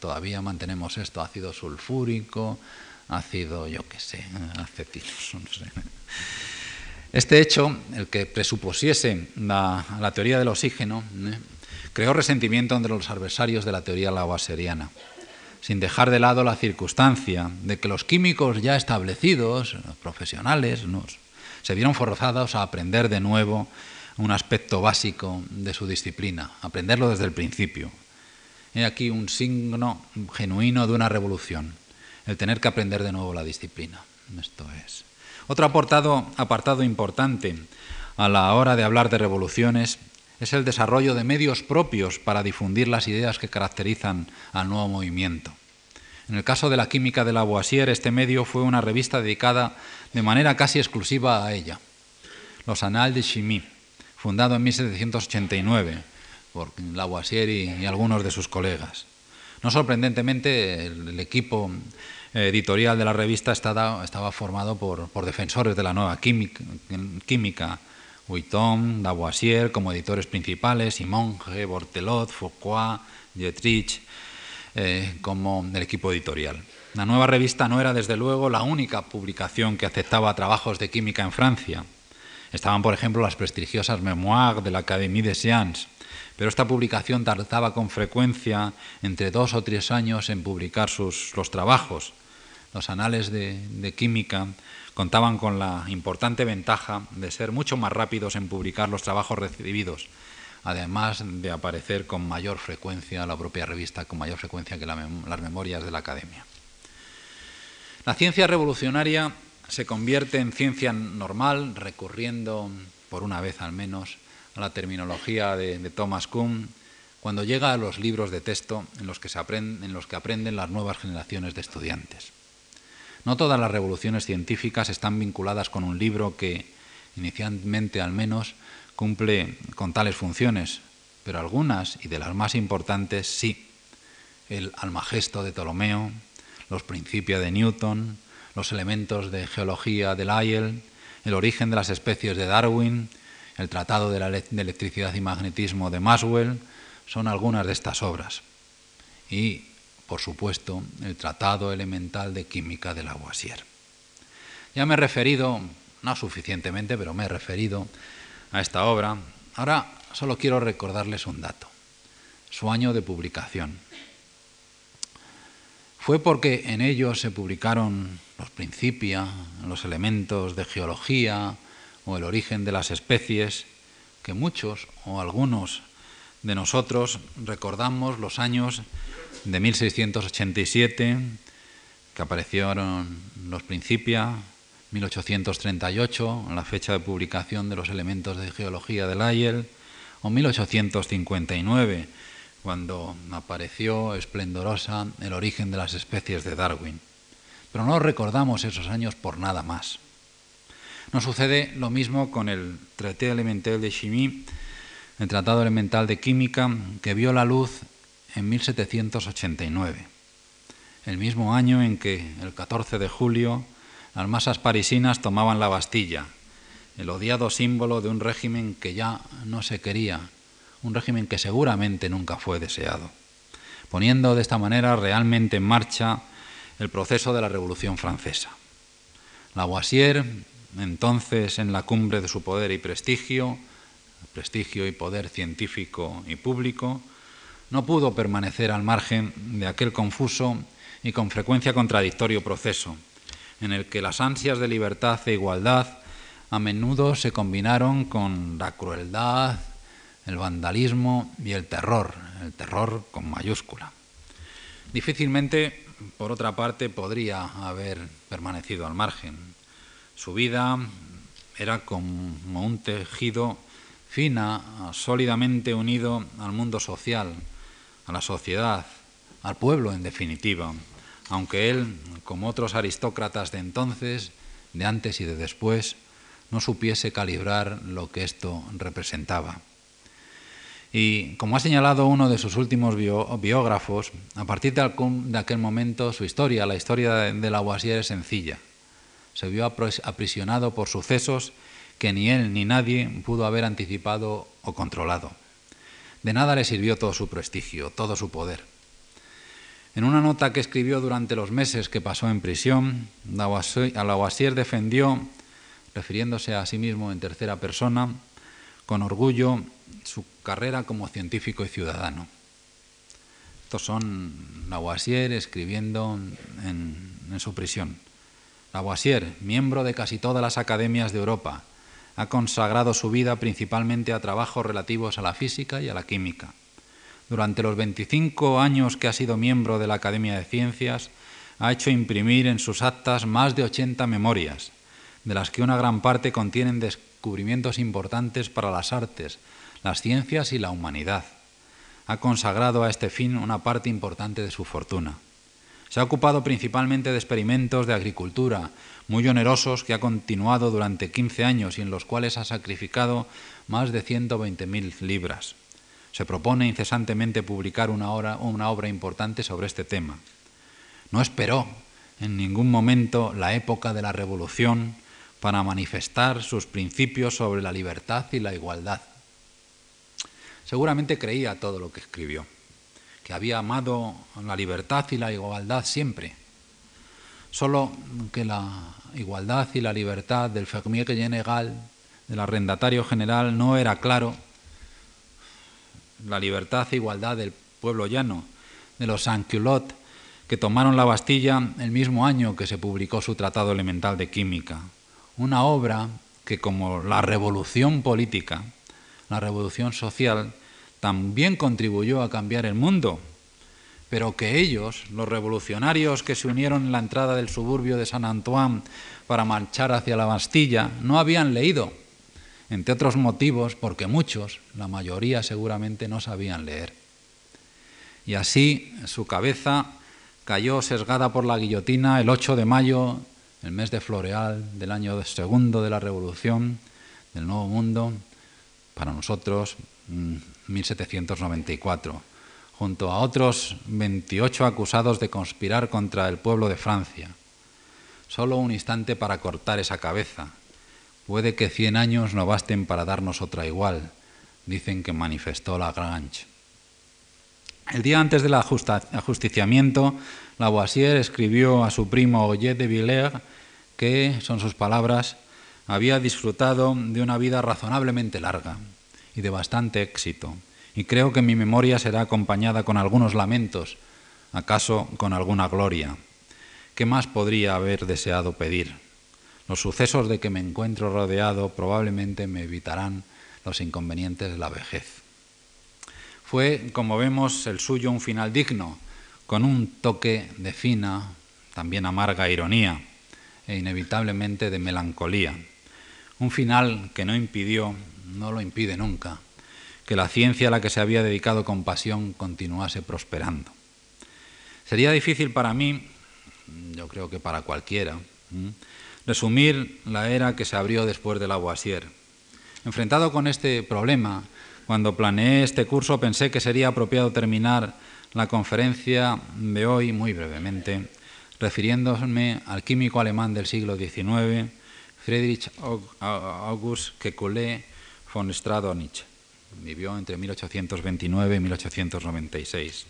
Speaker 1: Todavía mantenemos esto, ácido sulfúrico, ácido, yo qué sé, acetilos, no sé. Este hecho, el que presupusiese la, teoría del oxígeno, ¿eh? creó resentimiento entre los adversarios de la teoría lavoisieriana, sin dejar de lado la circunstancia de que los químicos ya establecidos, los profesionales, se vieron forzados a aprender de nuevo un aspecto básico de su disciplina, aprenderlo desde el principio. He aquí un signo genuino de una revolución el tener que aprender de nuevo la disciplina. Esto es. Otro apartado, apartado importante a la hora de hablar de revoluciones es el desarrollo de medios propios para difundir las ideas que caracterizan al nuevo movimiento. En el caso de la química de Lavoisier, este medio fue una revista dedicada de manera casi exclusiva a ella, Los Annales de Chimie, fundado en 1789 por Lavoisier y algunos de sus colegas. No sorprendentemente, el, equipo editorial de la revista estaba, formado por, defensores de la nueva química, Vuitton, Lavoisier como editores principales, y Monge, Bortelot, Foucault, Dietrich eh, como el equipo editorial. La nueva revista no era desde luego la única publicación que aceptaba trabajos de química en Francia. Estaban, por ejemplo, las prestigiosas Memoires de la Académie des Sciences, pero esta publicación tardaba con frecuencia entre dos o tres años en publicar sus, los trabajos. Los anales de, química contaban con la importante ventaja de ser mucho más rápidos en publicar los trabajos recibidos, además de aparecer con mayor frecuencia la propia revista, con mayor frecuencia que las memorias de la academia. La ciencia revolucionaria se convierte en ciencia normal, recurriendo, por una vez al menos, a la terminología de, Thomas Kuhn cuando llega a los libros de texto en los, que se en los que aprenden las nuevas generaciones de estudiantes. No todas las revoluciones científicas están vinculadas con un libro que, inicialmente al menos, cumple con tales funciones, pero algunas, y de las más importantes, sí. El Almagesto de Ptolomeo, los Principios de Newton, los elementos de geología de Lyell, el origen de las especies de Darwin, el Tratado de, la Electricidad y Magnetismo de Maxwell, son algunas de estas obras. Y, por supuesto, el Tratado Elemental de Química de Lavoisier. Ya me he referido, no suficientemente, pero me he referido a esta obra. Ahora solo quiero recordarles un dato, su año de publicación. fue porque en ellos se publicaron los principia, los elementos de geología o el origen de las especies, que muchos o algunos de nosotros recordamos los años de 1687, que aparecieron los Principia, 1838, la fecha de publicación de los elementos de geología de Lyell, o 1859, cuando apareció esplendorosa el origen de las especies de Darwin. Pero no recordamos esos años por nada más. Nos sucede lo mismo con el Traité elemental de Chimie, el Tratado Elemental de Química, que vio la luz en 1789, el mismo año en que, el 14 de julio, las masas parisinas tomaban la Bastilla, el odiado símbolo de un régimen que ya no se quería, un régimen que seguramente nunca fue deseado, poniendo de esta manera realmente en marcha el proceso de la Revolución Francesa. Lavoisier, entonces en la cumbre de su poder y prestigio, prestigio y poder científico y público, no pudo permanecer al margen de aquel confuso y con frecuencia contradictorio proceso, en el que las ansias de libertad e igualdad a menudo se combinaron con la crueldad, el vandalismo y el terror, el terror con mayúscula. Difícilmente, por otra parte, podría haber permanecido al margen. Su vida era como un tejido fina, sólidamente unido al mundo social, a la sociedad, al pueblo en definitiva, aunque él, como otros aristócratas de entonces, de antes y de después, no supiese calibrar lo que esto representaba. Y como ha señalado uno de sus últimos biógrafos, a partir de aquel momento su historia, la historia de Lavoisier es sencilla. Se vio aprisionado por sucesos que ni él ni nadie pudo haber anticipado o controlado. De nada le sirvió todo su prestigio, todo su poder. En una nota que escribió durante los meses que pasó en prisión, Lavoisier defendió, refiriéndose a sí mismo en tercera persona, con orgullo su carrera como científico y ciudadano. Estos son Lavoisier escribiendo en, en su prisión. Lavoisier, miembro de casi todas las academias de Europa, ha consagrado su vida principalmente a trabajos relativos a la física y a la química. Durante los 25 años que ha sido miembro de la Academia de Ciencias, ha hecho imprimir en sus actas más de 80 memorias, de las que una gran parte contienen descubrimientos importantes para las artes, las ciencias y la humanidad. Ha consagrado a este fin una parte importante de su fortuna. Se ha ocupado principalmente de experimentos de agricultura, muy onerosos que ha continuado durante 15 años y en los cuales ha sacrificado más de 120.000 libras. Se propone incesantemente publicar una una obra importante sobre este tema. No esperó en ningún momento la época de la revolución para manifestar sus principios sobre la libertad y la igualdad. Seguramente creía todo lo que escribió, que había amado la libertad y la igualdad siempre, Solo que la igualdad y la libertad del fermier general, del arrendatario general, no era claro. La libertad e igualdad del pueblo llano, de los sans-culottes, que tomaron la Bastilla el mismo año que se publicó su Tratado Elemental de Química. Una obra que, como la revolución política, la revolución social, también contribuyó a cambiar el mundo pero que ellos, los revolucionarios que se unieron en la entrada del suburbio de San Antoine para marchar hacia la Bastilla, no habían leído, entre otros motivos porque muchos, la mayoría seguramente no sabían leer. Y así su cabeza cayó sesgada por la guillotina el 8 de mayo, el mes de Floreal del año segundo de la Revolución del Nuevo Mundo, para nosotros 1794 mm, junto a otros 28 acusados de conspirar contra el pueblo de Francia. Solo un instante para cortar esa cabeza. Puede que cien años no basten para darnos otra igual, dicen que manifestó Lagrange. El día antes del ajusticiamiento, Lavoisier escribió a su primo Oyer de Villers que, son sus palabras, había disfrutado de una vida razonablemente larga y de bastante éxito y creo que mi memoria será acompañada con algunos lamentos acaso con alguna gloria. ¿Qué más podría haber deseado pedir? Los sucesos de que me encuentro rodeado probablemente me evitarán los inconvenientes de la vejez. Fue, como vemos, el suyo un final digno, con un toque de fina, también amarga ironía e inevitablemente de melancolía. Un final que no impidió, no lo impide nunca, que la ciencia a la que se había dedicado con pasión continuase prosperando. Sería difícil para mí, yo creo que para cualquiera, resumir la era que se abrió después de Lavoisier. Enfrentado con este problema, cuando planeé este curso pensé que sería apropiado terminar la conferencia de hoy muy brevemente, refiriéndome al químico alemán del siglo XIX, Friedrich August Kekulé von Stradonich. Vivió entre 1829 y 1896.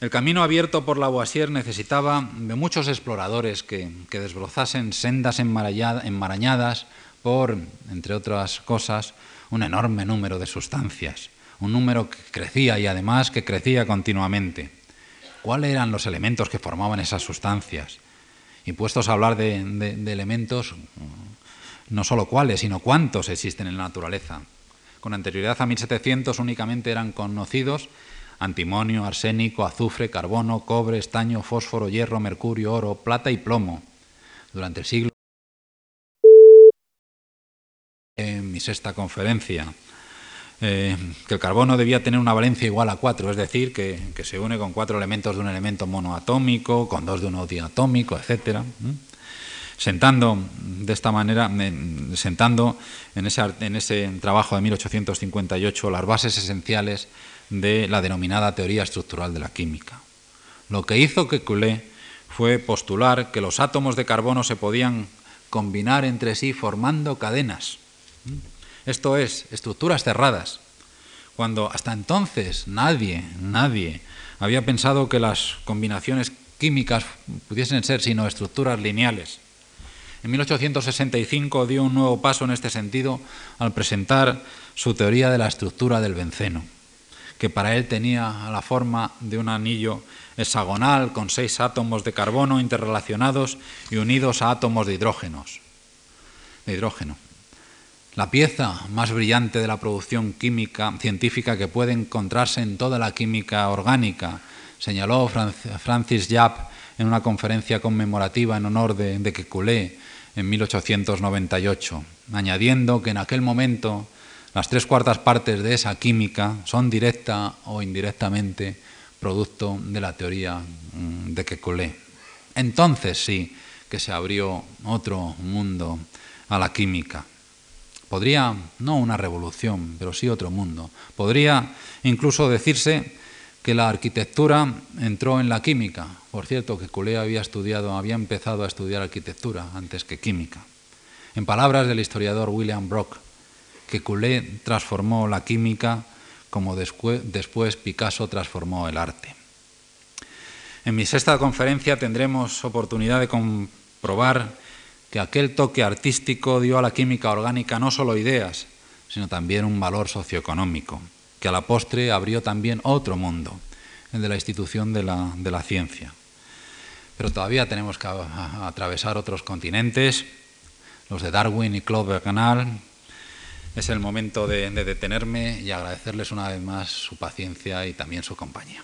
Speaker 1: El camino abierto por Lavoisier necesitaba de muchos exploradores que, desbrozasen sendas enmarañadas por, entre otras cosas, un enorme número de sustancias, un número que crecía y además que crecía continuamente. ¿Cuáles eran los elementos que formaban esas sustancias? Y puestos a hablar de elementos, no solo cuáles, sino cuántos existen en la naturaleza. Con anterioridad a 1700 únicamente eran conocidos antimonio, arsénico, azufre, carbono, cobre, estaño, fósforo, hierro, mercurio, oro, plata y plomo. Durante el siglo en mi sexta conferencia, eh, que el carbono debía tener una valencia igual a cuatro, es decir, que, se une con cuatro elementos de un elemento monoatómico, con dos de un diatómico, etc. Sentando de esta manera, sentando en ese, en ese trabajo de 1858 las bases esenciales de la denominada teoría estructural de la química. Lo que hizo que Kekulé fue postular que los átomos de carbono se podían combinar entre sí formando cadenas. Esto es, estructuras cerradas. Cuando hasta entonces nadie, nadie había pensado que las combinaciones químicas pudiesen ser sino estructuras lineales. En 1865 dio un nuevo paso en este sentido al presentar su teoría de la estructura del benceno que para él tenía la forma de un anillo hexagonal con seis átomos de carbono interrelacionados y unidos a átomos de, hidrógenos, hidrógeno. La pieza más brillante de la producción química científica que puede encontrarse en toda la química orgánica, señaló Francis Japp en una conferencia conmemorativa en honor de, de Kekulé en 1898, añadiendo que en aquel momento las tres cuartas partes de esa química son directa o indirectamente producto de la teoría mm, de Kekulé. Entonces sí que se abrió otro mundo a la química. Podría, no una revolución, pero sí otro mundo. Podría incluso decirse que la arquitectura entró en la química. Por cierto, que había estudiado, había empezado a estudiar arquitectura antes que química. En palabras del historiador William Brock, que Coulet transformó la química como después Picasso transformó el arte. En mi sexta conferencia tendremos oportunidad de comprobar que aquel toque artístico dio a la química orgánica no solo ideas, sino también un valor socioeconómico, que a la postre abrió también otro mundo, el de la institución de la, ciencia. Pero todavía tenemos que atravesar otros continentes, los de Darwin y Claude Bergenal, es el momento de, detenerme y agradecerles una vez más su paciencia y también su compañía.